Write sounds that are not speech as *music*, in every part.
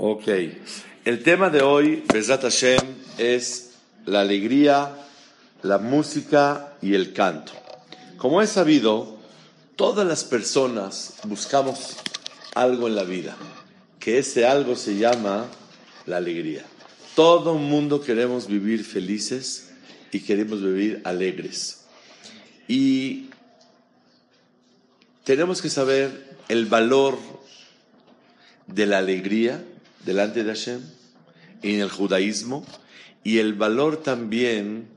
Ok. El tema de hoy, Besat Hashem, es la alegría, la música y el canto. Como es sabido, todas las personas buscamos algo en la vida, que ese algo se llama la alegría. Todo el mundo queremos vivir felices y queremos vivir alegres. Y tenemos que saber el valor de la alegría delante de Hashem en el judaísmo y el valor también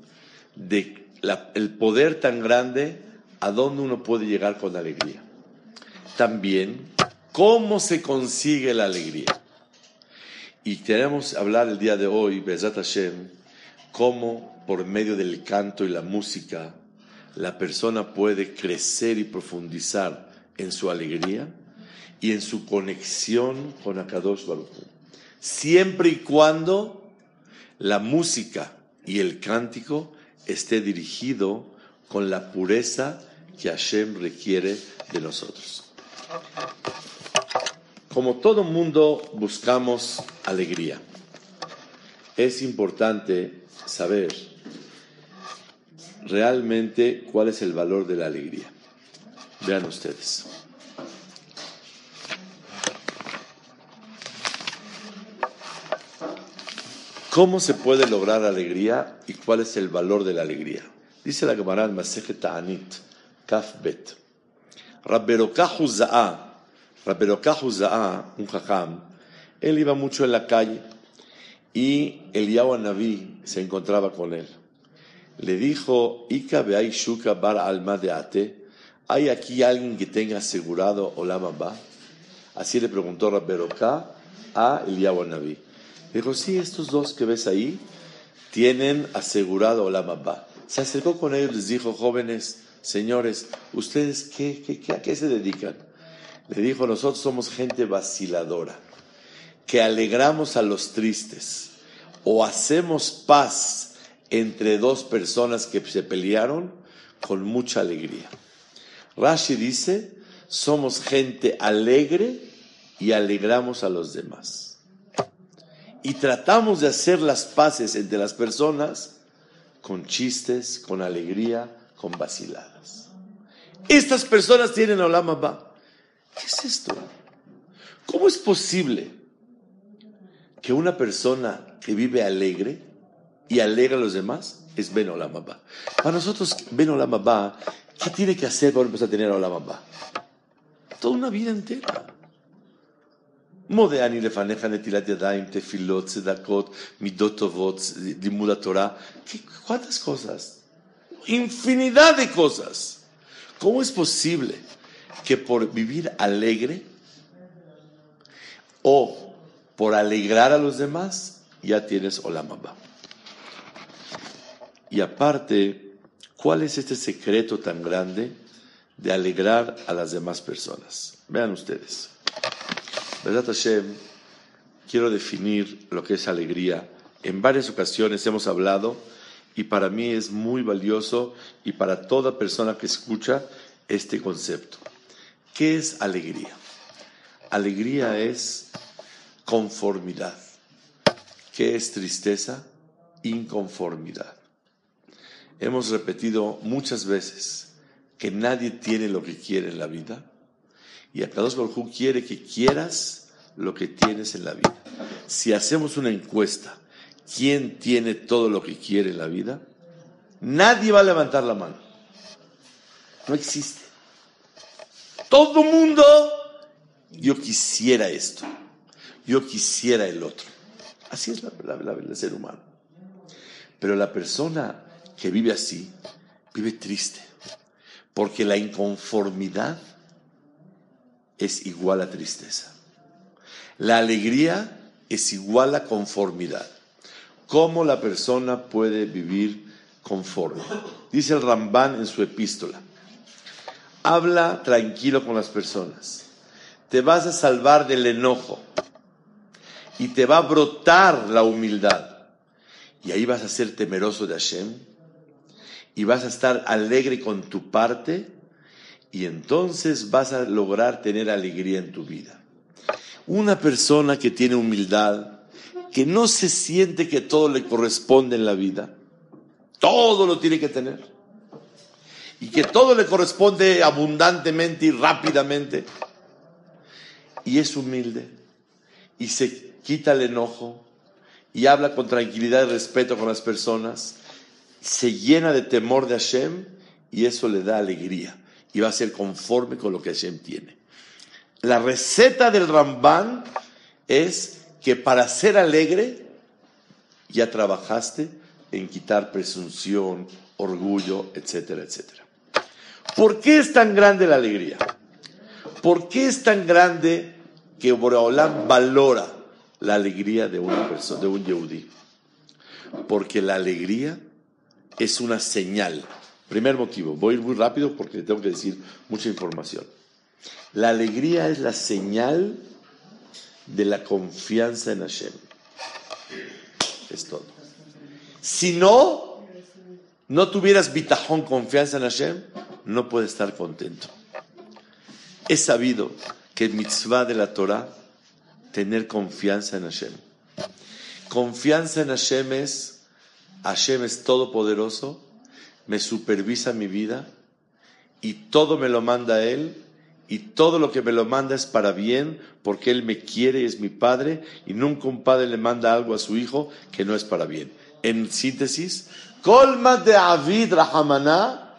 de el poder tan grande a donde uno puede llegar con alegría. También cómo se consigue la alegría. Y queremos hablar el día de hoy, Bezat Hashem, cómo por medio del canto y la música la persona puede crecer y profundizar en su alegría y en su conexión con Akadosh Baruch siempre y cuando la música y el cántico esté dirigido con la pureza que Hashem requiere de nosotros. Como todo mundo buscamos alegría, es importante saber realmente cuál es el valor de la alegría. Vean ustedes. ¿Cómo se puede lograr alegría y cuál es el valor de la alegría? Dice la Gemara en Masejet Ta'anit, Kaf Bet. Rabberokahu Za'a, un jajam, él iba mucho en la calle y el Naví se encontraba con él. Le dijo, Ika Be'ay Shuka Bar Alma de Ate, ¿hay aquí alguien que tenga asegurado Olam Ba? Así le preguntó Rabberoká a Eliyahu Naví. Dijo, sí, estos dos que ves ahí tienen asegurado la Abba. Se acercó con ellos les dijo, jóvenes, señores, ¿ustedes qué, qué, a qué se dedican? Le dijo, nosotros somos gente vaciladora, que alegramos a los tristes o hacemos paz entre dos personas que se pelearon con mucha alegría. Rashi dice, somos gente alegre y alegramos a los demás y tratamos de hacer las paces entre las personas con chistes, con alegría, con vaciladas. Estas personas tienen Olam Abba. ¿Qué es esto? ¿Cómo es posible que una persona que vive alegre y alegra a los demás es Ben Olam Abba? Para nosotros, Ben Olam Abba, ¿qué tiene que hacer para empezar a tener Olam Abba? Toda una vida entera. מודה לפניך נטילת ידיים, תפילות, צדקות, מידות טובות, לימוד התורה. ¿Cuántas cosas? Infinidad de cosas. ¿Cómo es posible que por vivir alegre o por alegrar a los demás ya tienes Olamaba? Y aparte, ¿cuál es este secreto tan grande de alegrar a las demás personas? Vean ustedes. Verdad Hashem, quiero definir lo que es alegría. En varias ocasiones hemos hablado y para mí es muy valioso y para toda persona que escucha este concepto. ¿Qué es alegría? Alegría es conformidad. ¿Qué es tristeza? Inconformidad. Hemos repetido muchas veces que nadie tiene lo que quiere en la vida y Akadosh Baruj quiere que quieras lo que tienes en la vida. Si hacemos una encuesta, ¿quién tiene todo lo que quiere en la vida? Nadie va a levantar la mano. No existe. Todo mundo, yo quisiera esto. Yo quisiera el otro. Así es la, el ser humano. Pero la persona que vive así, vive triste. Porque la inconformidad es igual a tristeza. La alegría es igual a conformidad. ¿Cómo la persona puede vivir conforme? Dice el Ramban en su epístola. Habla tranquilo con las personas. Te vas a salvar del enojo y te va a brotar la humildad. Y ahí vas a ser temeroso de Hashem y vas a estar alegre con tu parte y entonces vas a lograr tener alegría en tu vida. Una persona que tiene humildad, que no se siente que todo le corresponde en la vida, todo lo tiene que tener, y que todo le corresponde abundantemente y rápidamente, y es humilde, y se quita el enojo, y habla con tranquilidad y respeto con las personas, se llena de temor de Hashem, y eso le da alegría, y va a ser conforme con lo que Hashem tiene. La receta del Ramban es que para ser alegre ya trabajaste en quitar presunción, orgullo, etcétera, etcétera. ¿Por qué es tan grande la alegría? ¿Por qué es tan grande que Boreolam valora la alegría de una persona, de un yehudí? Porque la alegría es una señal. Primer motivo, voy a ir muy rápido porque tengo que decir mucha información. La alegría es la señal de la confianza en Hashem. Es todo. Si no, no tuvieras bitajón, confianza en Hashem, no puedes estar contento. Es sabido que el mitzvah de la Torah tener confianza en Hashem. Confianza en Hashem es, Hashem es todopoderoso, me supervisa mi vida y todo me lo manda Él y todo lo que me lo manda es para bien, porque Él me quiere y es mi Padre, y nunca un padre le manda algo a su hijo que no es para bien. En síntesis, colma de Avid Rahamana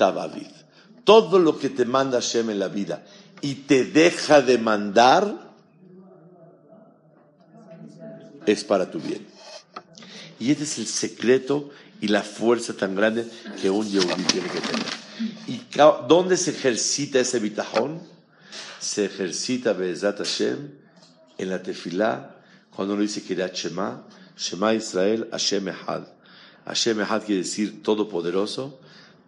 Avid. Todo lo que te manda Hashem en la vida y te deja de mandar es para tu bien. Y este es el secreto y la fuerza tan grande que un Yehudi tiene que tener. ¿Y dónde se ejercita ese bitajón? Se ejercita Be'ezat Hashem en la tefilá, cuando uno dice que Shema, Shema Israel, Hashem Echad. Hashem Echad quiere decir todopoderoso,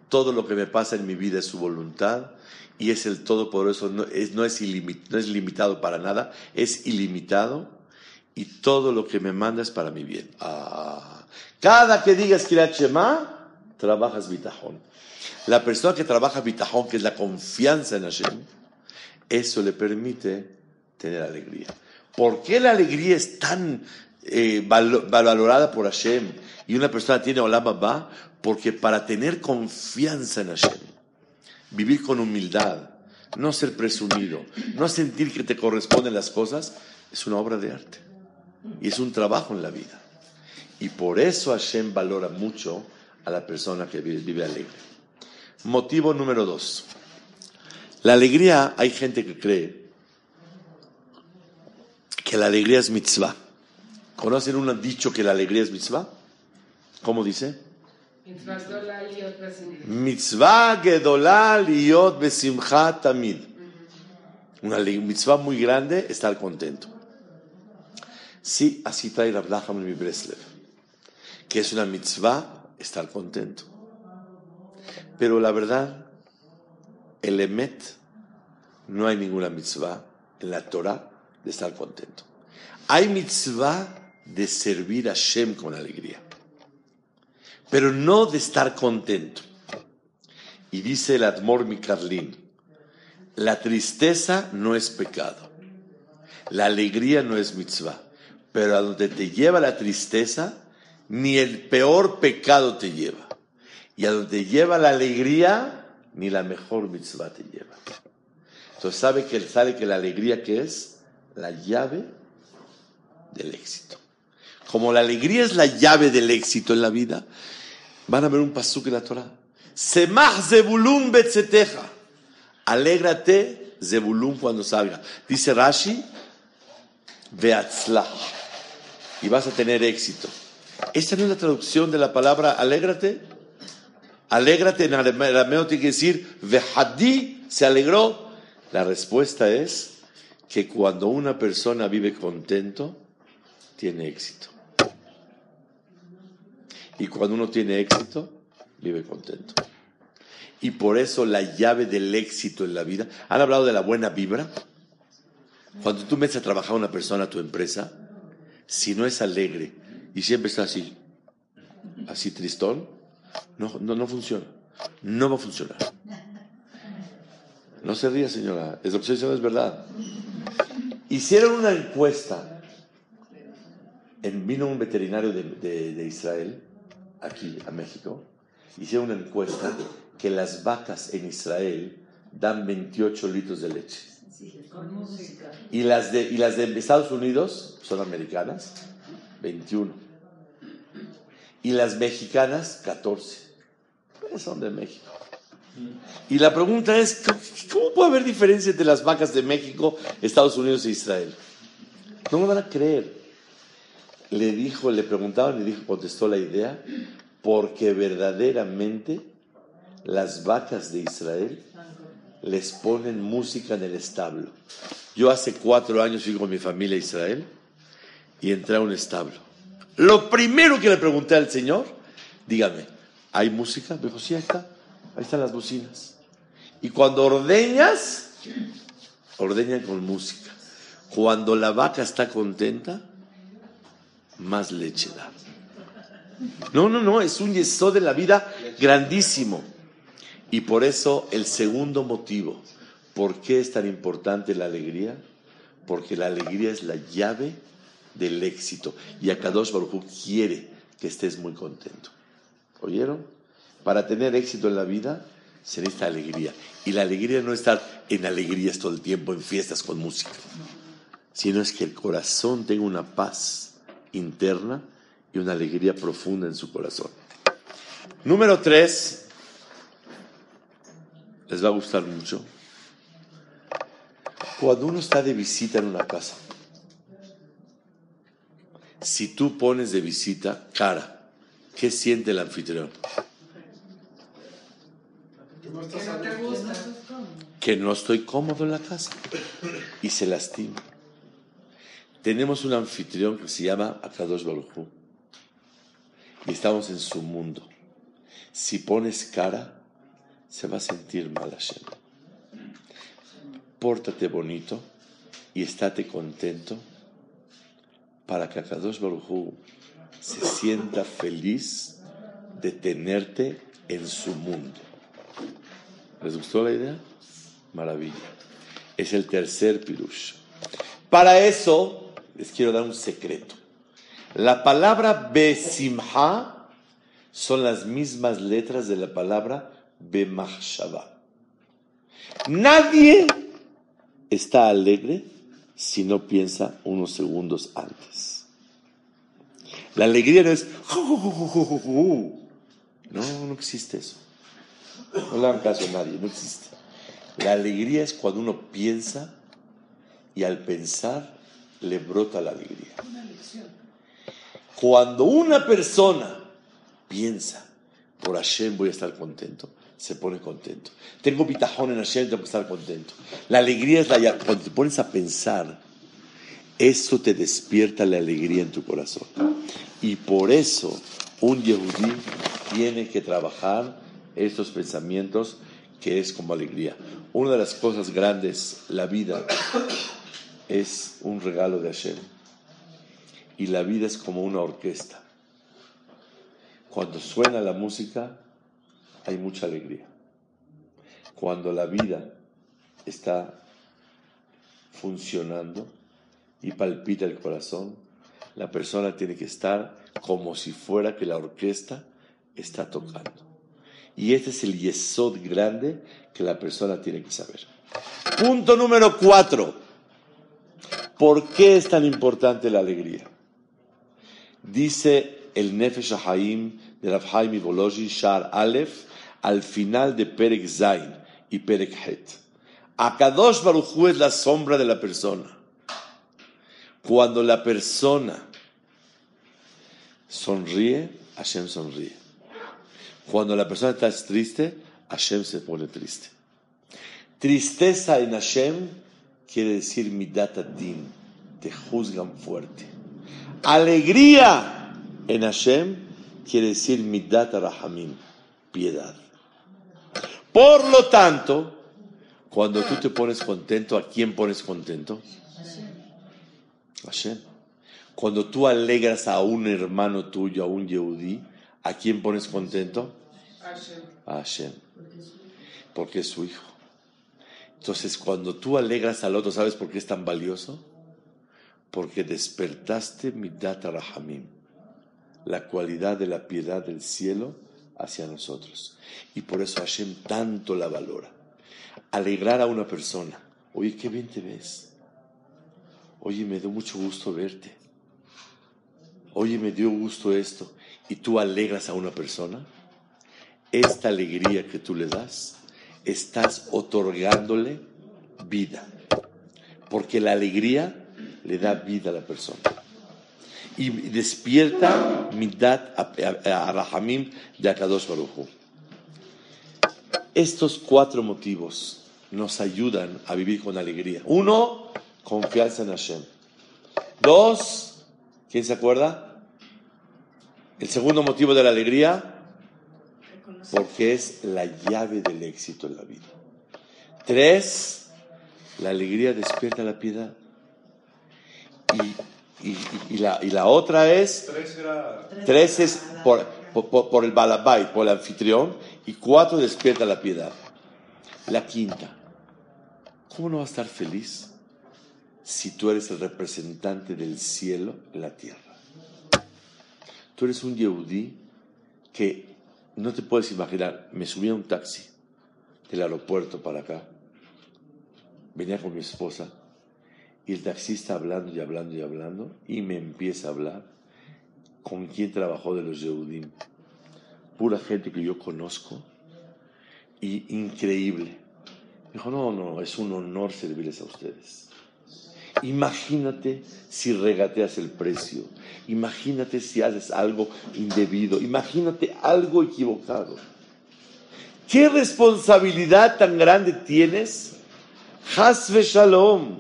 todo lo que me pasa en mi vida es su voluntad y es el todopoderoso, no es, no es, no es limitado para nada, es ilimitado y todo lo que me manda es para mi bien. Ah. Cada que digas Kirat Shema, trabajas bitajón. La persona que trabaja bitajón, que es la confianza en Hashem, eso le permite tener alegría. ¿Por qué la alegría es tan eh, valorada por Hashem y una persona tiene Olam Abba? Porque para tener confianza en Hashem, vivir con humildad, no ser presumido, no sentir que te corresponden las cosas, es una obra de arte. Y es un trabajo en la vida. Y por eso Hashem valora mucho a la persona que vive alegre. Motivo número dos. La alegría, hay gente que cree que la alegría es mitzvah. ¿Conocen un dicho que la alegría es mitzvah? ¿Cómo dice? Mitzvah gedolal liot besimcha tamid. Una mitzvah muy grande, estar contento. Sí, así trae en mi Breslev, que es una mitzvah estar contento. Pero la verdad, el Emet, no hay ninguna mitzvah en la Torah de estar contento. Hay mitzvah de servir a Shem con alegría, pero no de estar contento. Y dice el Admor Mikarlin, la tristeza no es pecado, la alegría no es mitzvah, pero a donde te lleva la tristeza, ni el peor pecado te lleva. Y a donde lleva la alegría, ni la mejor mitzvah te lleva. Entonces sabe que, sabe que la alegría que es la llave del éxito. Como la alegría es la llave del éxito en la vida, van a ver un pasuk en la Torah. Semach zebulun betzeteja. Alégrate zebulun cuando salga. Dice Rashi, veatzlah. Y vas a tener éxito. ¿Esta no es la traducción de la palabra alégrate? Alégrate en arameo tiene que decir, Vehadí se alegró. La respuesta es que cuando una persona vive contento, tiene éxito. Y cuando uno tiene éxito, vive contento. Y por eso la llave del éxito en la vida. ¿Han hablado de la buena vibra? Cuando tú metes a trabajar a una persona a tu empresa, si no es alegre y siempre está así, así tristón, no, no, no funciona. No va a funcionar. No se ría, señora. Es lo que es verdad. Hicieron una encuesta. En, vino un veterinario de, de Israel, aquí a México. Hicieron una encuesta que las vacas en Israel dan 28 litros de leche. Y las de, y las de Estados Unidos, son americanas, 21. Y las mexicanas, 14. Pues son de México. Y la pregunta es, ¿cómo puede haber diferencia entre las vacas de México, Estados Unidos e Israel? No me van a creer. Le dijo, le preguntaban y dijo, contestó la idea, porque verdaderamente las vacas de Israel les ponen música en el establo. Yo hace cuatro años fui con mi familia a Israel y entré a un establo. Lo primero que le pregunté al Señor, dígame, ¿hay música? Me dijo, sí, ahí está. Ahí están las bocinas. Y cuando ordeñas, ordeñan con música. Cuando la vaca está contenta, más leche da. No, no, no, es un yeso de la vida grandísimo. Y por eso el segundo motivo, ¿por qué es tan importante la alegría? Porque la alegría es la llave del éxito. Y Akadosh Baruj quiere que estés muy contento. ¿Oyeron? Para tener éxito en la vida se necesita alegría. Y la alegría no es estar en alegrías todo el tiempo, en fiestas con música, sino es que el corazón tenga una paz interna y una alegría profunda en su corazón. Número tres, les va a gustar mucho. Cuando uno está de visita en una casa, si tú pones de visita cara, ¿qué siente el anfitrión? Que no estoy cómodo en la casa y se lastima. Tenemos un anfitrión que se llama Akadosh Baruj y estamos en su mundo. Si pones cara, se va a sentir mal Hashem. Pórtate bonito y estate contento para que Akadosh Baruj se sienta feliz de tenerte en su mundo. ¿Les gustó la idea? Maravilla. Es el tercer pirush. Para eso les quiero dar un secreto. La palabra besimha son las mismas letras de la palabra bemachshava. Nadie está alegre si no piensa unos segundos antes. La alegría no es... No, no existe eso. No le hagan caso a nadie, no existe. La alegría es cuando uno piensa y al pensar le brota la alegría. Cuando una persona piensa, por Hashem voy a estar contento, se pone contento. Tengo pitajón en Hashem, tengo que estar contento. La alegría es la cuando te pones a pensar, eso te despierta la alegría en tu corazón. Y por eso un yehudí tiene que trabajar estos pensamientos que es como alegría. Una de las cosas grandes, la vida, es un regalo de Hashem. Y la vida es como una orquesta. Cuando suena la música, hay mucha alegría. Cuando la vida está funcionando y palpita el corazón, la persona tiene que estar como si fuera que la orquesta está tocando. Y este es el yesod grande que la persona tiene que saber. Punto número cuatro. ¿Por qué es tan importante la alegría? Dice el Nefesh Haim de Rav Haim Shar Aleph al final de Perek Zain y Perek Het. Akadosh Baruchu es la sombra de la persona. Cuando la persona sonríe, Hashem sonríe. Cuando la persona está triste, Hashem se pone triste. Tristeza en Hashem quiere decir midat din, te juzgan fuerte. Alegría en Hashem quiere decir midat rahamim, piedad. Por lo tanto, cuando tú te pones contento, ¿a quién pones contento? Hashem. Cuando tú alegras a un hermano tuyo, a un Yehudi, ¿a quién pones contento? A Hashem. Porque es su hijo. Entonces, cuando tú alegras al otro, ¿sabes por qué es tan valioso? Porque despertaste midat rahamim, la cualidad de la piedad del cielo hacia nosotros. Y por eso Hashem tanto la valora. Alegrar a una persona. Oye, qué bien te ves. Oye, me dio mucho gusto verte. Oye, me dio gusto esto. Y tú alegras a una persona. Esta alegría que tú le das, estás otorgándole vida. Porque la alegría le da vida a la persona y despierta midat a Rahamim de Akadosh Baruch Estos cuatro motivos nos ayudan a vivir con alegría. Uno, confianza en Hashem. Dos, ¿quién se acuerda? El segundo motivo de la alegría, porque es la llave del éxito en la vida. Tres, la alegría despierta la piedad. Y y, la, otra es, tres, es por, por, el balabait, por el anfitrión, y cuatro despierta la piedad. La quinta, ¿cómo no va a estar feliz si tú eres el representante del cielo en la tierra? Tú eres un yehudí que no te puedes imaginar, me subí a un taxi del aeropuerto para acá, venía con mi esposa, y el taxista hablando y hablando y hablando, y me empieza a hablar con quién trabajó de los Yehudim. Pura gente que yo conozco, y increíble. dijo, no, no, es un honor servirles a ustedes. Imagínate si regateas el precio, imagínate si haces algo indebido, imagínate algo equivocado. ¿Qué responsabilidad tan grande tienes? Hasve Shalom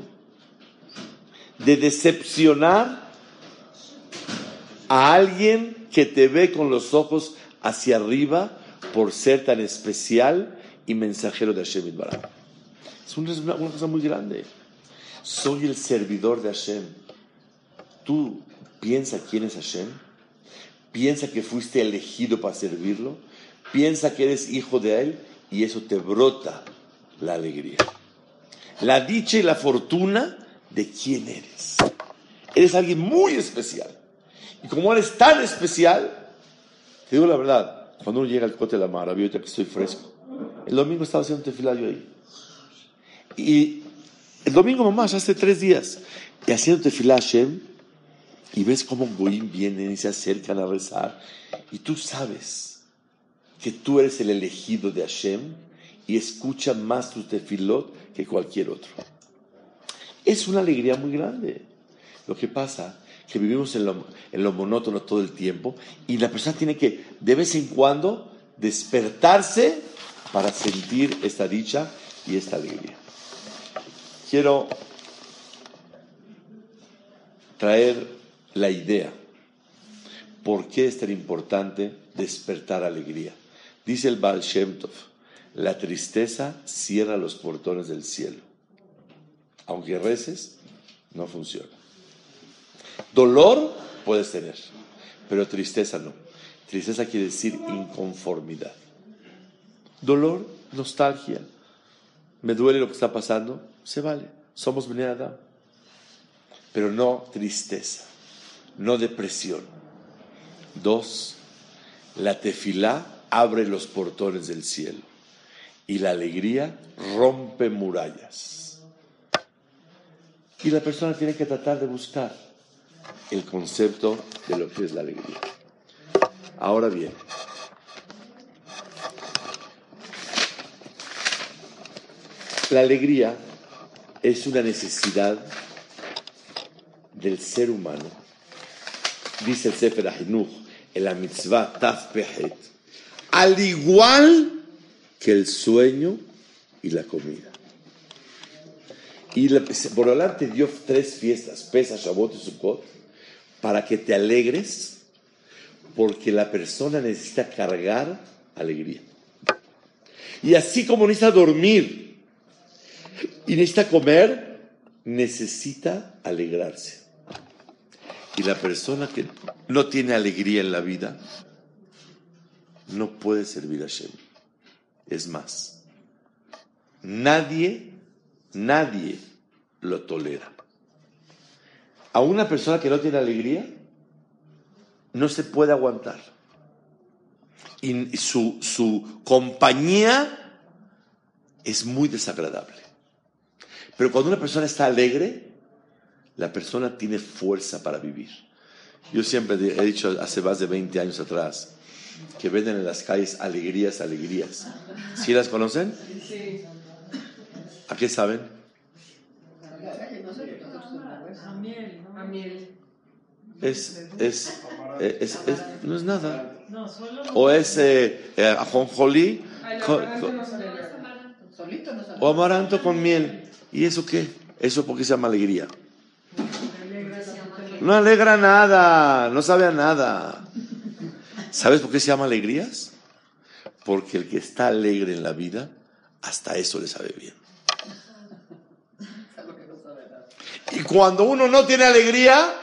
de decepcionar a alguien que te ve con los ojos hacia arriba por ser tan especial y mensajero de Hashem Barak. Es una, cosa muy grande. Soy el servidor de Hashem. Tú piensa quién es Hashem. Piensa que fuiste elegido para servirlo. Piensa que eres hijo de Él y eso te brota la alegría. La dicha y la fortuna de quién eres. Eres alguien muy especial. Y como eres tan especial, te digo la verdad, cuando uno llega al cote de la mar, ahorita que estoy fresco, el domingo estaba haciendo tefilá yo ahí. Y el domingo mamá, hace tres días, y haciendo tefilá Hashem, y ves cómo Goim vienen y se acercan a rezar, y tú sabes que tú eres el elegido de Hashem y escucha más tu tefilot que cualquier otro. Es una alegría muy grande. Lo que pasa que vivimos en lo, en lo monótono todo el tiempo y la persona tiene que de vez en cuando despertarse para sentir esta dicha y esta alegría. Quiero traer la idea. ¿Por qué es tan importante despertar alegría? Dice el Baal Shem Tov, la tristeza cierra los portones del cielo aunque reces, no funciona. Dolor puedes tener, pero tristeza no. Tristeza quiere decir inconformidad. Dolor, nostalgia. Me duele lo que está pasando, se vale. Somos venerados. Pero no tristeza, no depresión. Dos, la tefilá abre los portones del cielo y la alegría rompe murallas. Y la persona tiene que tratar de buscar el concepto de lo que es la alegría. Ahora bien, la alegría es una necesidad del ser humano. Dice el Sefer Ahinuch en la mitzvah Taf al igual que el sueño y la comida. Y Borolán te dio tres fiestas, Pesa, Shabbat y Sukkot, para que te alegres, porque la persona necesita cargar alegría. Y así como necesita dormir y necesita comer, necesita alegrarse. Y la persona que no tiene alegría en la vida no puede servir a Shem. Es más, nadie, nadie lo tolera. A una persona que no tiene alegría, no se puede aguantar. Y su, su compañía es muy desagradable. Pero cuando una persona está alegre, la persona tiene fuerza para vivir. Yo siempre he dicho hace más de 20 años atrás que venden en las calles alegrías, alegrías. ¿Sí las conocen? ¿A qué saben? Es, es, es, es, no es nada. O es eh, eh, ajonjolí o amaranto con miel. ¿Y eso qué? Eso porque se llama alegría. No alegra nada, no sabe a nada. ¿Sabes por qué se llama alegrías? Porque el que está alegre en la vida, hasta eso le sabe bien. Y cuando uno no tiene alegría,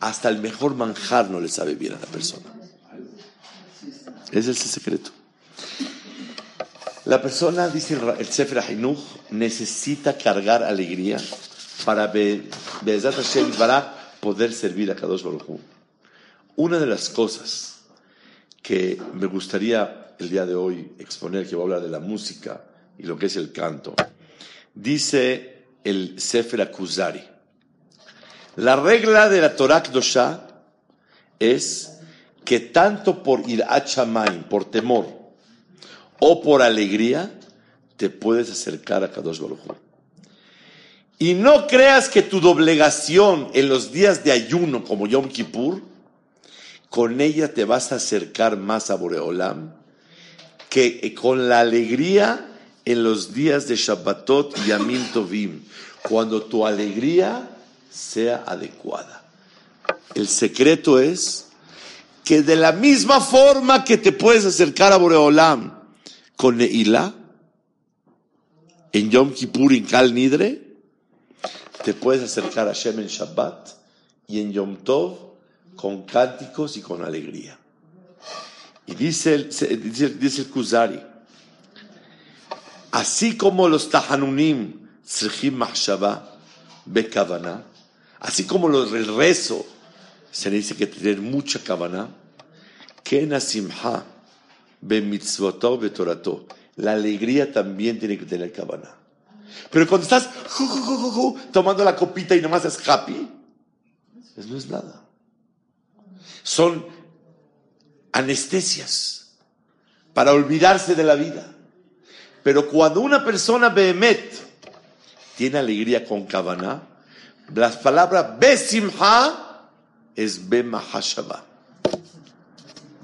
hasta el mejor manjar no le sabe bien a la persona. Ese es el secreto. La persona, dice el Sefer Hinuch, necesita cargar alegría para poder servir a Kadosh Baruj Una de las cosas que me gustaría el día de hoy exponer, que voy a hablar de la música y lo que es el canto, dice el Sefer Akuzari. La regla de la Torah Kdosha es que tanto por ir a Chamain, por temor, o por alegría, te puedes acercar a Kadosh Baruj Y no creas que tu doblegación en los días de ayuno como Yom Kippur, con ella te vas a acercar más a Boreolam que con la alegría en los días de Shabbatot y Yamim Tovim, cuando tu alegría sea adecuada. El secreto es que de la misma forma que te puedes acercar a Boreolam con Neila, en Yom Kippur, en Kal Nidre, te puedes acercar a Shem en Shabbat y en Yom Tov con cánticos y con alegría. Y dice el, dice, el Kuzari, así como los Tahanunim, Srihim Mahshaba, Bekavana, así como los, el rezo, se dice que tener mucha Betorato, la alegría también tiene que tener cabana. Pero cuando estás tomando la copita y nomás es happy, eso no es nada. Son anestesias para olvidarse de la vida. Pero cuando una persona behemet tiene alegría con cabana, las palabras besimha es bemahashaba.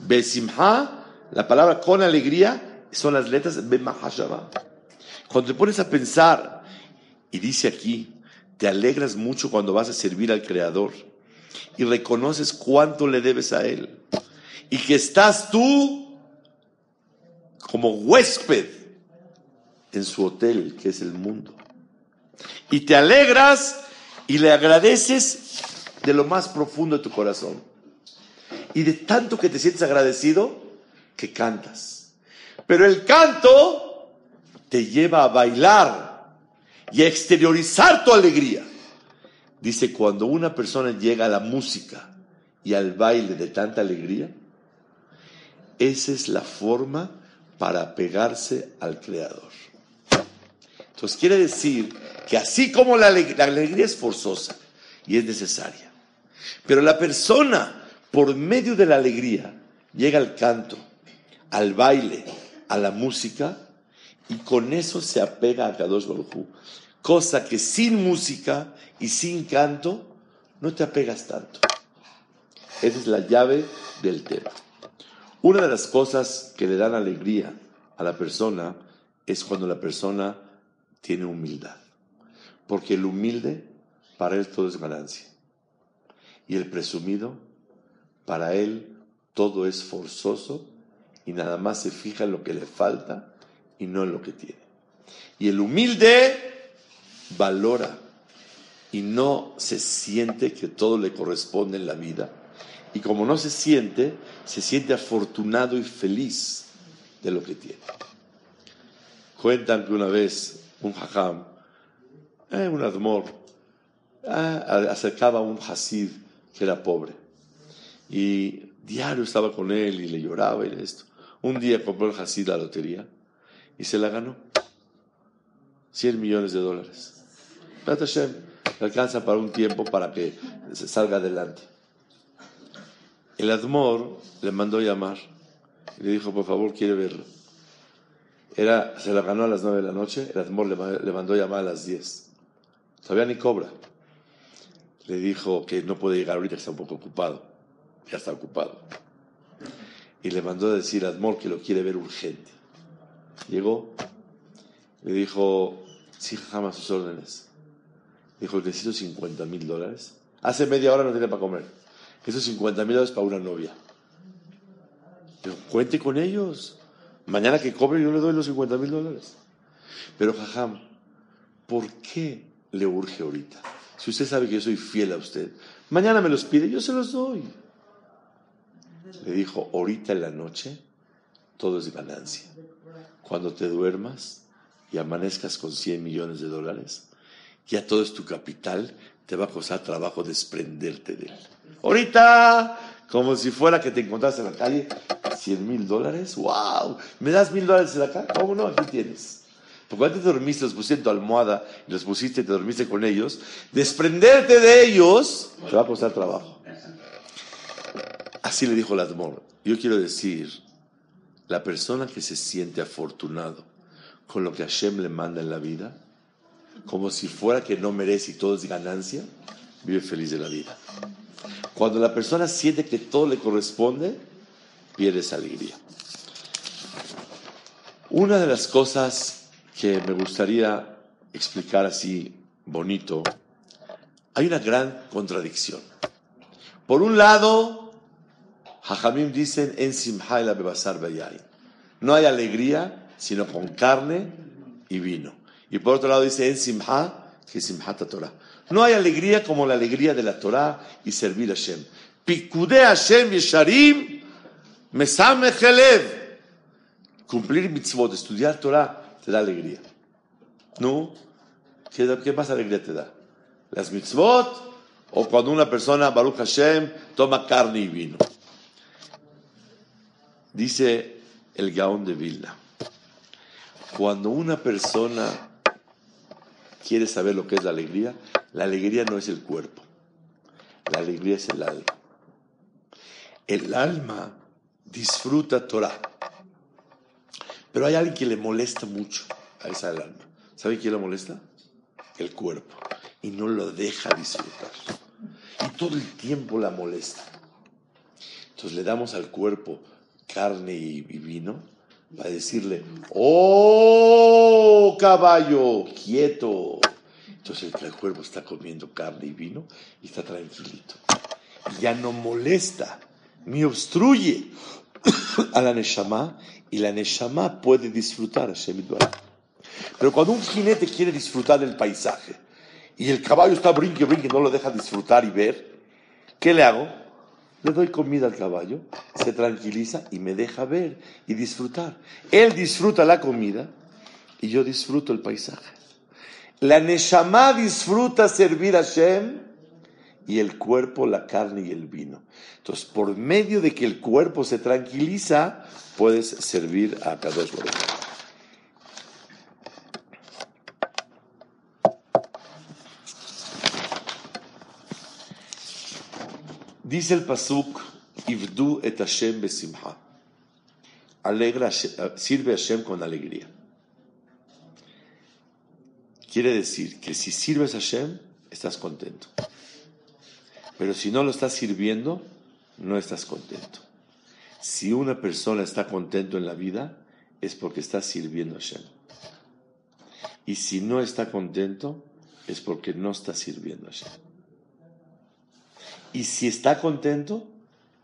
Besimha, la palabra con alegría son las letras Mahashava. Cuando te pones a pensar, y dice aquí, te alegras mucho cuando vas a servir al Creador y reconoces cuánto le debes a Él. Y que estás tú como huésped en su hotel, que es el mundo. Y te alegras y le agradeces de lo más profundo de tu corazón. Y de tanto que te sientes agradecido, que cantas. Pero el canto te lleva a bailar y a exteriorizar tu alegría. Dice, cuando una persona llega a la música y al baile de tanta alegría, esa es la forma para pegarse al Creador. Entonces quiere decir que así como la alegría, es forzosa y es necesaria, pero la persona por medio de la alegría llega al canto, al baile, a la música y con eso se apega a Kadosh Baruj Cosa que sin música y sin canto no te apegas tanto. Esa es la llave del tema. Una de las cosas que le dan alegría a la persona es cuando la persona tiene humildad. Porque el humilde, para él todo es ganancia. Y el presumido, para él todo es forzoso y nada más se fija en lo que le falta y no en lo que tiene. Y el humilde valora y no se siente que todo le corresponde en la vida. Y como no se siente, se siente afortunado y feliz de lo que tiene. Cuentan que una vez un hajam, eh, un admor, eh, acercaba a un hasid que era pobre. Y diario estaba con él y le lloraba y esto. Un día compró el hasid la lotería y se la ganó. 100 millones de dólares. le alcanza para un tiempo para que se salga adelante. El Admor le mandó llamar y le dijo, por favor, quiere verlo. Era, se la ganó a las 9 de la noche, el Admor le, mandó llamar a las 10. Todavía ni cobra. Le dijo que no puede llegar ahorita, que está un poco ocupado. Ya está ocupado. Y le mandó a decir a Admor que lo quiere ver urgente. Llegó, le dijo, sí, jamás sus órdenes. Dijo, necesito 50 mil dólares. Hace media hora no tiene para comer. Esos 50 mil dólares para una novia. Pero cuente con ellos. Mañana que cobre yo le doy los 50 mil dólares. Pero Jajam, ¿por qué le urge ahorita? Si usted sabe que yo soy fiel a usted, mañana me los pide, yo se los doy. Le dijo, ahorita en la noche todo es ganancia. Cuando te duermas y amanezcas con 100 millones de dólares, ya todo es tu capital, te va a costar trabajo desprenderte de él. Ahorita, como si fuera que te encontraste en la calle, 100 mil dólares, wow, ¿me das mil dólares la calle? ¿Cómo no? Aquí tienes. Porque antes te dormiste, los pusiste en tu almohada y los pusiste y te dormiste con ellos, desprenderte de ellos te va a costar trabajo. Así le dijo Ladmor. Yo quiero decir, la persona que se siente afortunado con lo que Hashem le manda en la vida, como si fuera que no merece y todo es ganancia, vive feliz de la vida. Cuando la persona siente que todo le corresponde, pierde esa alegría. Una de las cosas que me gustaría explicar así bonito, hay una gran contradicción. Por un lado, Jajamim dicen en Simha la Bebasar No hay alegría sino con carne y vino. Y por otro lado dice en Simha, que Torah. No hay alegría como la alegría de la Torah y servir a Hashem. Pikude Hashem Yesharim Mesamech Cumplir mitzvot, estudiar Torah, te da alegría. ¿No? ¿Qué, ¿Qué más alegría te da? ¿Las mitzvot? ¿O cuando una persona, Baruch Hashem, toma carne y vino? Dice el Gaón de Vilna. Cuando una persona quiere saber lo que es la alegría, la alegría no es el cuerpo, la alegría es el alma. El alma disfruta Torah, pero hay alguien que le molesta mucho a esa alma. ¿Sabe quién le molesta? El cuerpo. Y no lo deja disfrutar. Y todo el tiempo la molesta. Entonces le damos al cuerpo carne y, vino para decirle, oh caballo, quieto. Entonces el cuerpo está comiendo carne y vino y está tranquilito. ya no molesta, ni obstruye *coughs* a la Neshama y la Neshama puede disfrutar a Pero cuando un jinete quiere disfrutar del paisaje y el caballo está brinque, brinque, no lo deja disfrutar y ver, ¿qué le hago? Le doy comida al caballo, se tranquiliza y me deja ver y disfrutar. Él disfruta la comida y yo disfruto el paisaje. La Neshama disfruta servir a Shem y el cuerpo la carne y el vino. Entonces, por medio de que el cuerpo se tranquiliza, puedes servir a Kadosh Baruch. Dice el pasuk, Ivdu et Hashem besimha. Alegra, sirve a Hashem con alegría. Quiere decir que si sirves a Hashem, estás contento. Pero si no lo estás sirviendo, no estás contento. Si una persona está contento en la vida, es porque está sirviendo a Hashem. Y si no está contento, es porque no está sirviendo a Hashem. Y si está contento,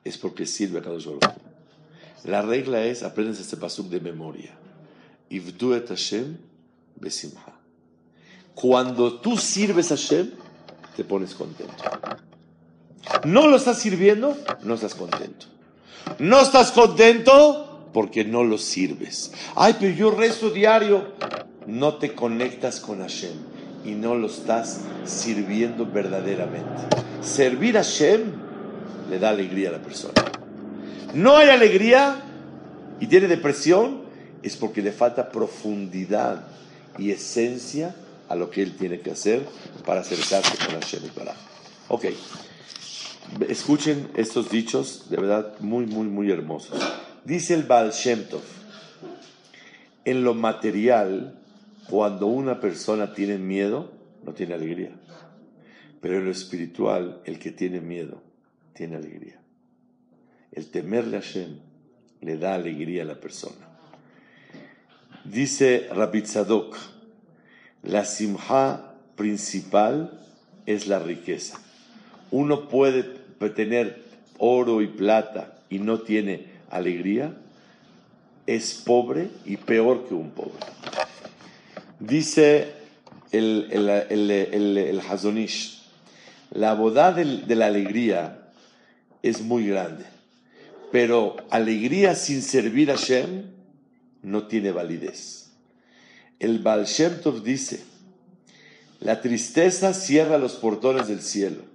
es porque sirve a Kadosh Baruch La regla es, aprendes este pasuk de memoria. Et Hashem besimha. Cuando tú sirves a Hashem, te pones contento. No lo estás sirviendo, no estás contento. No estás contento porque no lo sirves. Ay, pero yo rezo diario. No te conectas con Hashem y no lo estás sirviendo verdaderamente. Servir a Hashem le da alegría a la persona. No hay alegría y tiene depresión, es porque le falta profundidad y esencia a lo que él tiene que hacer para acercarse con Hashem y para. Ok, escuchen estos dichos, de verdad, muy, muy, muy hermosos. Dice el Baal Shem Tov, en lo material, cuando una persona tiene miedo, no tiene alegría. Pero en lo espiritual, el que tiene miedo, tiene alegría. El temerle a Hashem le da alegría a la persona. Dice Rabbi Tzadok, la simha principal es la riqueza. Uno puede tener oro y plata y no tiene alegría, es pobre y peor que un pobre. Dice el, el, Hazonish, la boda de la alegría es muy grande, pero alegría sin servir a Shem no tiene validez. El Baal Shem Tov dice, la tristeza cierra los portones del cielo,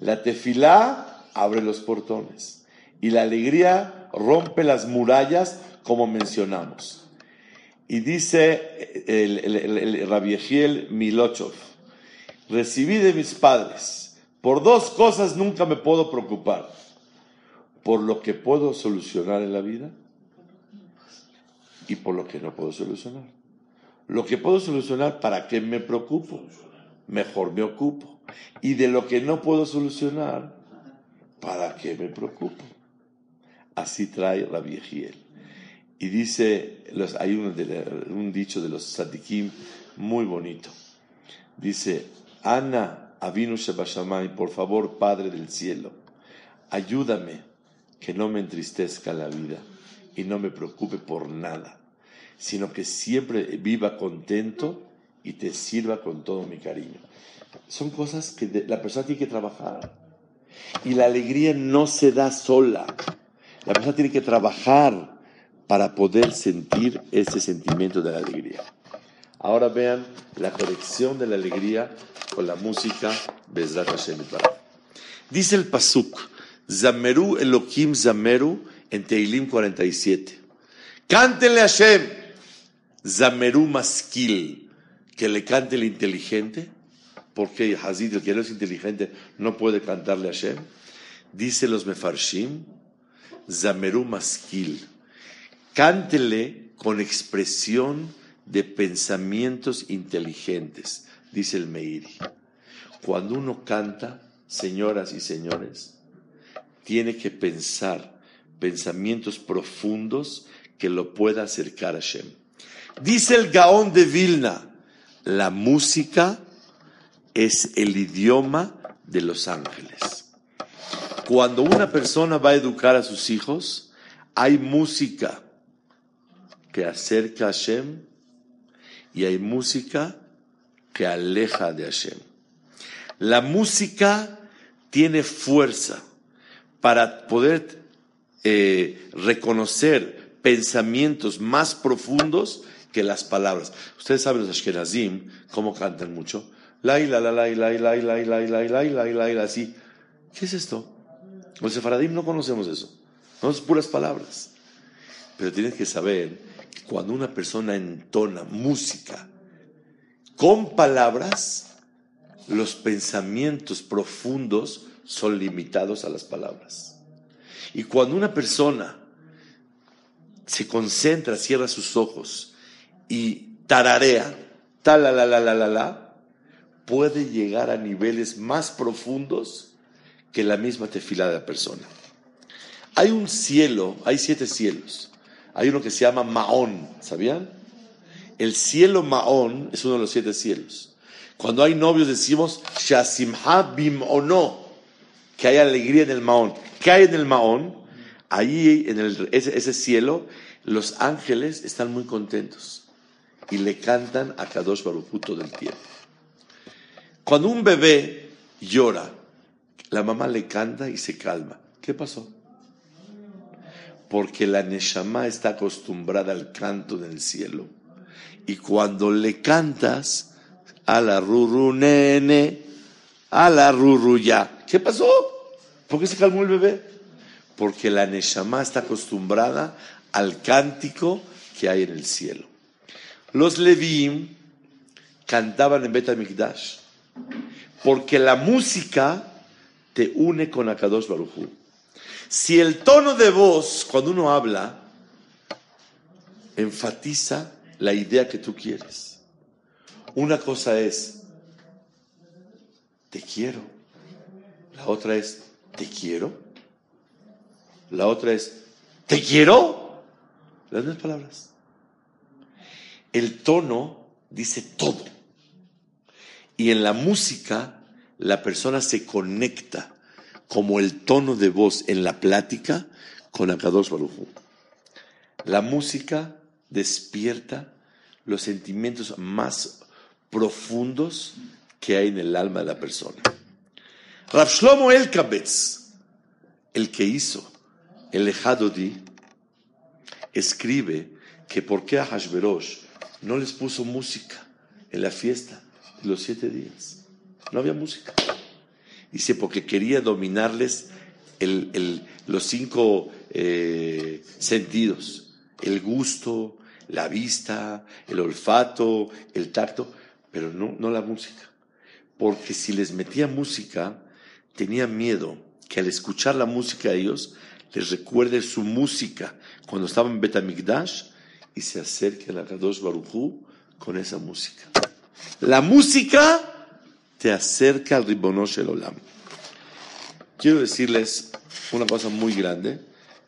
la tefilá abre los portones y la alegría rompe las murallas como mencionamos. Y dice el, el, Milochov, recibí de mis padres, por dos cosas nunca me puedo preocupar, por lo que puedo solucionar en la vida y por lo que no puedo solucionar. Lo que puedo solucionar, ¿para qué me preocupo? Mejor me ocupo. Y de lo que no puedo solucionar, ¿para qué me preocupo? Así trae la Egiel. Y dice, hay un, dicho de los sadikim muy bonito. Dice, Ana Avinu Shabashamay, por favor, Padre del cielo, ayúdame que no me entristezca la vida y no me preocupe por nada, sino que siempre viva contento y te sirva con todo mi cariño. Son cosas que la persona tiene que trabajar. Y la alegría no se da sola. La persona tiene que trabajar para poder sentir ese sentimiento de la alegría. Ahora vean la conexión de la alegría con la música Bezrat Hashem Dice el Pasuk, Zameru Elohim Zameru en Teilim 47. Cántenle a Hashem, Zameru Maskil, que le cante el inteligente, porque Hazid, el que no es inteligente, no puede cantarle a Hashem. Dice los Mefarshim, Zameru Maskil Cántele con expresión de pensamientos inteligentes, dice el Meiri. Cuando uno canta, señoras y señores, tiene que pensar pensamientos profundos que lo pueda acercar a Shem. Dice el Gaón de Vilna, la música es el idioma de los ángeles. Cuando una persona va a educar a sus hijos, hay música que acerca a Hashem y hay música que aleja de Hashem. La música tiene fuerza para poder eh, reconocer pensamientos más profundos que las palabras. Ustedes saben los Ashkenazim, cómo cantan mucho. Laila, la, laila, laila, laila, laila, laila, laila, así. ¿Qué es esto? Los sefaradim no conocemos eso. No son puras palabras. Pero tienes que saber que cuando una persona entona música con palabras, los pensamientos profundos son limitados a las palabras. Y cuando una persona se concentra, cierra sus ojos y tararea, tal puede llegar a niveles más profundos que la misma tefila de la persona. Hay un cielo, hay siete cielos. Hay uno que se llama Maón, ¿sabían? El cielo Maón es uno de los siete cielos. Cuando hay novios decimos Shasimha bim o no, que hay alegría en el maón. ¿Qué hay en el maón? Ahí en ese cielo, los ángeles están muy contentos y le cantan a Kadosh Baruj todo el tiempo. Cuando un bebé llora, la mamá le canta y se calma. ¿Qué pasó? Porque la Neshama está acostumbrada al canto del cielo. Y cuando le cantas a la ruru nene, a la ruru ya, ¿qué pasó? ¿Por qué se calmó el bebé? Porque la Neshama está acostumbrada al cántico que hay en el cielo. Los Levim cantaban en Bet Mikdash porque la música te une con Akadosh Baruj Si el tono de voz, cuando uno habla, enfatiza la idea que tú quieres. Una cosa es, te quiero. La otra es, te quiero. La otra es, te quiero. Las dos palabras. El tono dice todo. Y en la música, la persona se conecta como el tono de voz en la plática con Akadosh Baruj La música despierta los sentimientos más profundos que hay en el alma de la persona. Rav Shlomo Elkabetz, el que hizo el Ejadodi, escribe que por qué a Hashverosh no les puso música en la fiesta de los siete días. No había música. Dice, porque quería dominarles los cinco eh, sentidos, el gusto, la vista, el olfato, el tacto, pero no, la música. Porque si les metía música, tenía miedo que al escuchar la música a ellos, les recuerde su música cuando estaban en Betamigdash y se acerquen a Kadosh Baruchú con esa música. La música te acerca al Ribonosh el Olam. Quiero decirles una cosa muy grande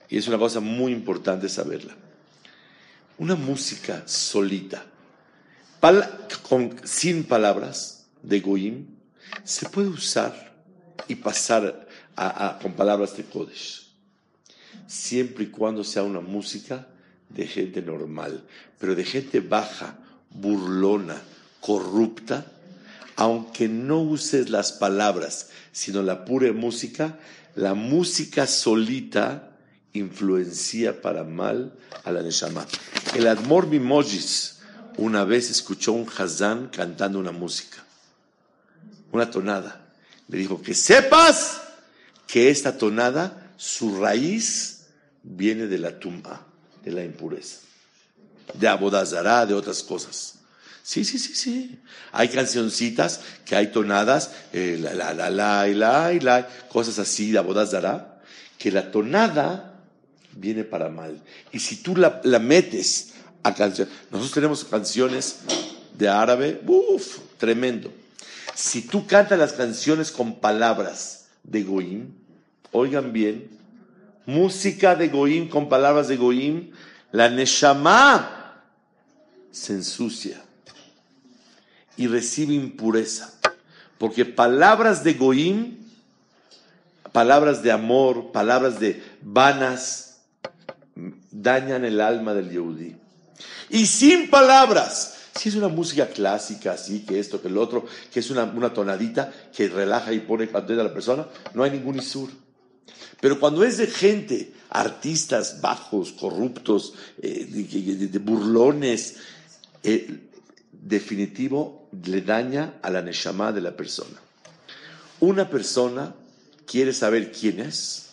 y es una cosa muy importante saberla. Una música solita, sin palabras de Goim, se puede usar y pasar con palabras de Kodesh, siempre y cuando sea una música de gente normal, pero de gente baja, burlona, corrupta, aunque no uses las palabras, sino la pura música, la música solita influencia para mal a la Neshama. El Admor Mimojis una vez escuchó un Hazán cantando una música, una tonada. Le dijo que sepas que esta tonada, su raíz viene de la tumba de la impureza, de Abodazará, de otras cosas. Sí, sí, sí, sí. Hay cancioncitas que hay tonadas, eh, la, la, la, la, la, la, cosas así de Abodazará, que la tonada viene para mal. Y si tú la, la metes a canciones, nosotros tenemos canciones de árabe, uff, tremendo. Si tú cantas las canciones con palabras de Goim, oigan bien, música de Goim con palabras de Goim, la Neshama se ensucia y recibe impureza. Porque palabras de Goim, palabras de amor, palabras de vanas, dañan el alma del Yehudi. Y sin palabras, si es una música clásica, así que esto, que el otro, que es una, tonadita que relaja y pone a la persona, no hay ningún isur. Pero cuando es de gente, artistas bajos, corruptos, eh, de, burlones, definitivo le daña a la neshama de la persona. Una persona quiere saber quién es,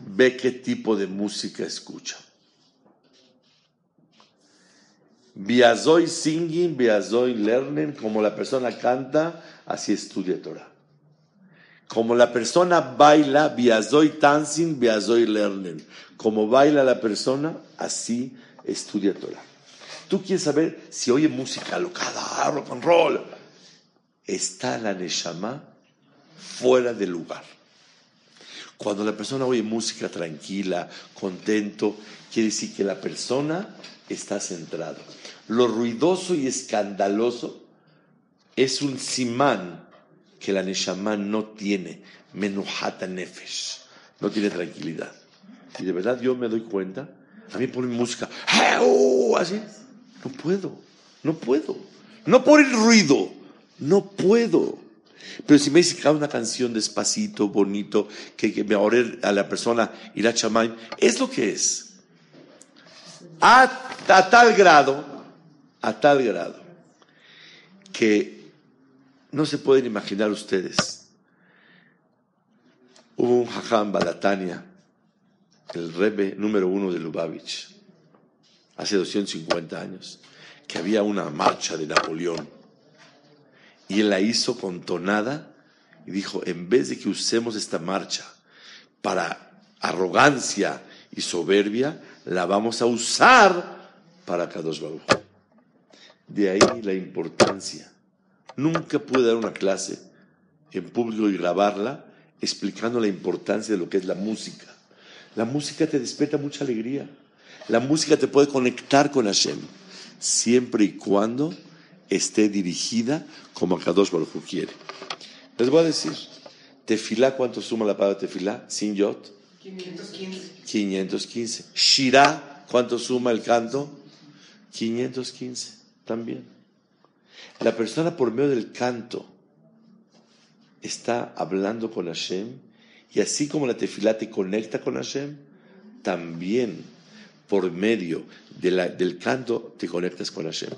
ve qué tipo de música escucha. Biazoy singing, biazoy learning, como la persona canta, así estudia Torah. Como la persona baila, biazoy dancing, biazoy learning. Como baila la persona, así estudia Torah. Tú quieres saber si oye música alocada, rock and roll. Está la Neshama fuera del lugar. Cuando la persona oye música tranquila, contento, quiere decir que la persona está centrada. Lo ruidoso y escandaloso es un simán que la Neshama no tiene, menuhata nefesh, no tiene tranquilidad. Y de verdad yo me doy cuenta, a mí ponen música, así, no puedo, no puedo, no por el ruido, no puedo. Pero si me dice una canción despacito, bonito, que, que me ahorre a la persona ir a chamay, es lo que es. A tal grado, a tal grado, que no se pueden imaginar ustedes. Hubo un jajam Balatania, el rebe número uno de Lubavitch, hace 250 años, que había una marcha de Napoleón y él la hizo con tonada y dijo, en vez de que usemos esta marcha para arrogancia y soberbia, la vamos a usar para Kadosh Baruch. De ahí la importancia. Nunca pude dar una clase en público y grabarla explicando la importancia de lo que es la música. La música te despierta mucha alegría. La música te puede conectar con Hashem, siempre y cuando esté dirigida como Akadosh Baruj quiere. Les voy a decir, tefilá, ¿cuánto suma la palabra tefilá? Sin yot. 515. 515. Shirá, ¿cuánto suma el canto? 515 también. La persona por medio del canto está hablando con Hashem y así como la tefilá te conecta con Hashem, también por medio del canto te conectas con Hashem.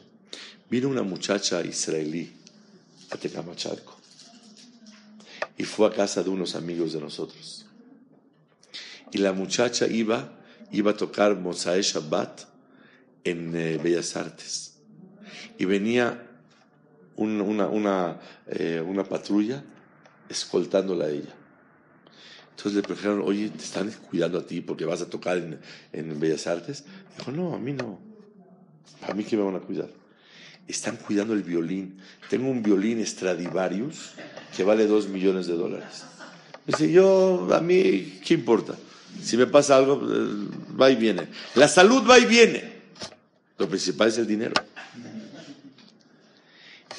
Vino una muchacha israelí a Tecamachalco y fue a casa de unos amigos de nosotros. Y la muchacha iba, iba a tocar Mosae Shabbat en eh, Bellas Artes. Y venía una, una, eh, una patrulla escoltándola a ella. Entonces le preguntaron, oye, ¿te están cuidando a ti porque vas a tocar en, en Bellas Artes? Dijo, no, a mí no. ¿A mí que me van a cuidar? están cuidando el violín. Tengo un violín Stradivarius que vale dos millones de dólares. Dice, yo, a mí, ¿qué importa? Si me pasa algo, eh, va y viene. La salud va y viene. Lo principal es el dinero.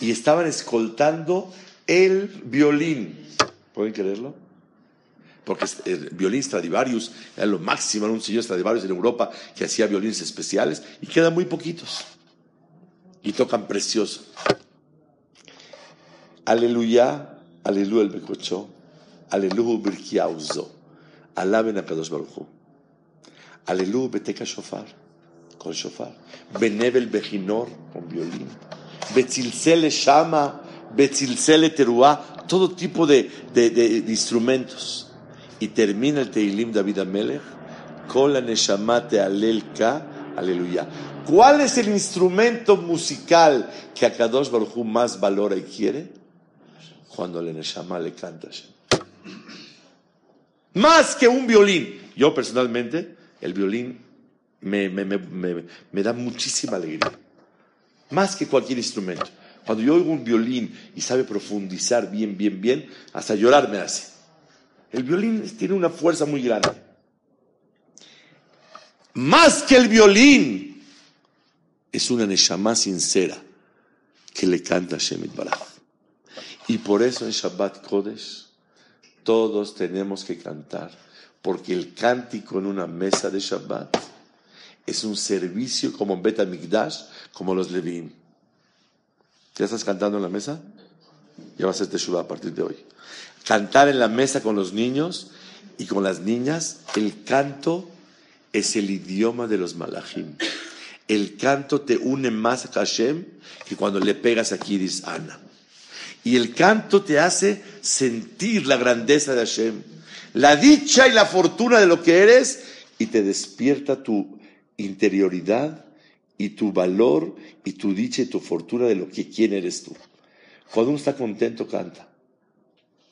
Y estaban escoltando el violín. ¿Pueden creerlo? Porque el violín Stradivarius era lo máximo, era un señor Stradivarius en Europa que hacía violines especiales y quedan muy poquitos y tocan precioso. Aleluya, aleluya el becocho, aleluya birkiauzo, alaben a Kadosh Baruchu. Aleluya beteca shofar, con shofar. Benevel bejinor, con violín. Betzilcele shama, betzilcele teruá, todo tipo de, de, instrumentos. Y termina el Teilim David Amelech, con la neshamate alelka, aleluya. ¿Cuál es el instrumento musical que a Kadosh Baruj más valora y quiere? Cuando le Neshama le canta. Más que un violín. Yo personalmente, el violín me, me, me, me, da muchísima alegría. Más que cualquier instrumento. Cuando yo oigo un violín y sabe profundizar bien, bien, bien, hasta llorar me hace. El violín tiene una fuerza muy grande. Más que el violín, es una Neshama sincera que le canta Shemit Baraj. Y por eso en Shabbat Kodesh todos tenemos que cantar, porque el cántico en una mesa de Shabbat es un servicio como en Bet Mikdash, como los Levin. ¿Ya estás cantando en la mesa? Ya vas a hacer Teshuvah a partir de hoy. Cantar en la mesa con los niños y con las niñas, el canto es el idioma de los malachim el canto te une más a Hashem que cuando le pegas aquí dices Ana. Y el canto te hace sentir la grandeza de Hashem, la dicha y la fortuna de lo que eres y te despierta tu interioridad y tu valor y tu dicha y tu fortuna de lo que quién eres tú. Cuando uno está contento canta.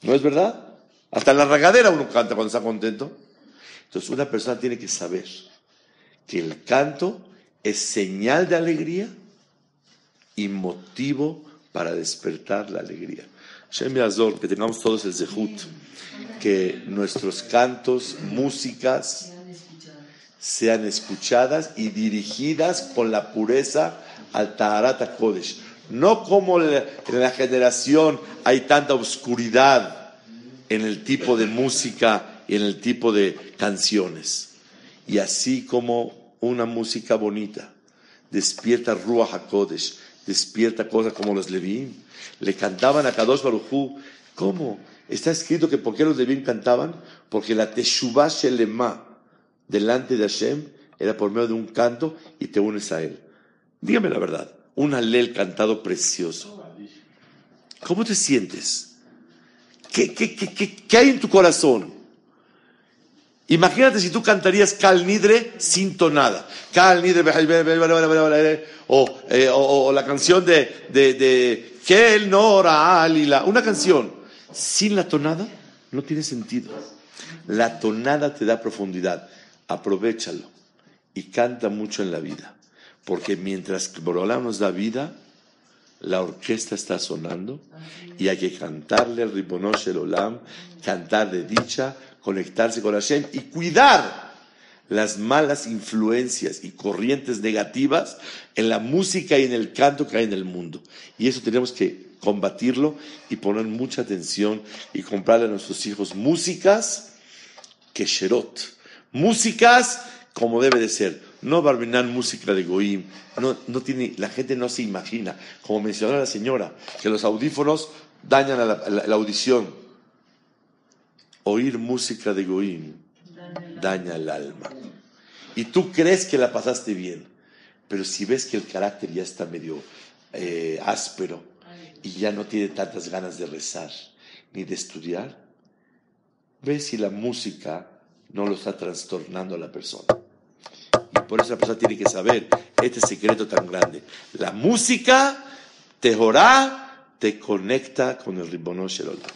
¿No es verdad? Hasta en la regadera uno canta cuando está contento. Entonces una persona tiene que saber que el canto es señal de alegría y motivo para despertar la alegría. Shem Azor, que tengamos todos el zehut, que nuestros cantos, músicas sean escuchadas y dirigidas con la pureza al Taharata Kodesh. No como en la generación hay tanta oscuridad en el tipo de música y en el tipo de canciones. Y así como una música bonita despierta Ruach HaKodesh, despierta cosas como los Levim. Le cantaban a Kadosh Baruchú. ¿Cómo? Está escrito que ¿por qué los Levim cantaban? Porque la Teshuvah Shelema delante de Hashem era por medio de un canto y te unes a él. Dígame la verdad, un alel cantado precioso. ¿Cómo te sientes? ¿Qué, qué, qué, qué hay en tu corazón? Imagínate si tú cantarías Cal Nidre sin tonada. Cal Nidre, o, eh, o, o la canción de, de, de Kel Nora Alila. Una canción sin la tonada no tiene sentido. La tonada te da profundidad. Aprovechalo y canta mucho en la vida. Porque mientras Borolam nos da vida, la orquesta está sonando y hay que cantarle al Ribonosh el Olam, cantar de dicha, conectarse con Hashem y cuidar las malas influencias y corrientes negativas en la música y en el canto que hay en el mundo. Y eso tenemos que combatirlo y poner mucha atención y comprarle a nuestros hijos músicas que sherot, músicas como debe de ser. No barbinan música de Goim, no, no tiene, la gente no se imagina, como mencionó la señora, que los audífonos dañan la audición oír música de Goim daña el alma. Y tú crees que la pasaste bien, pero si ves que el carácter ya está medio eh, áspero y ya no tiene tantas ganas de rezar ni de estudiar, ves si la música no lo está trastornando a la persona. Y por eso la persona tiene que saber este secreto tan grande. La música te jorá, te conecta con el Ribono Shelolá.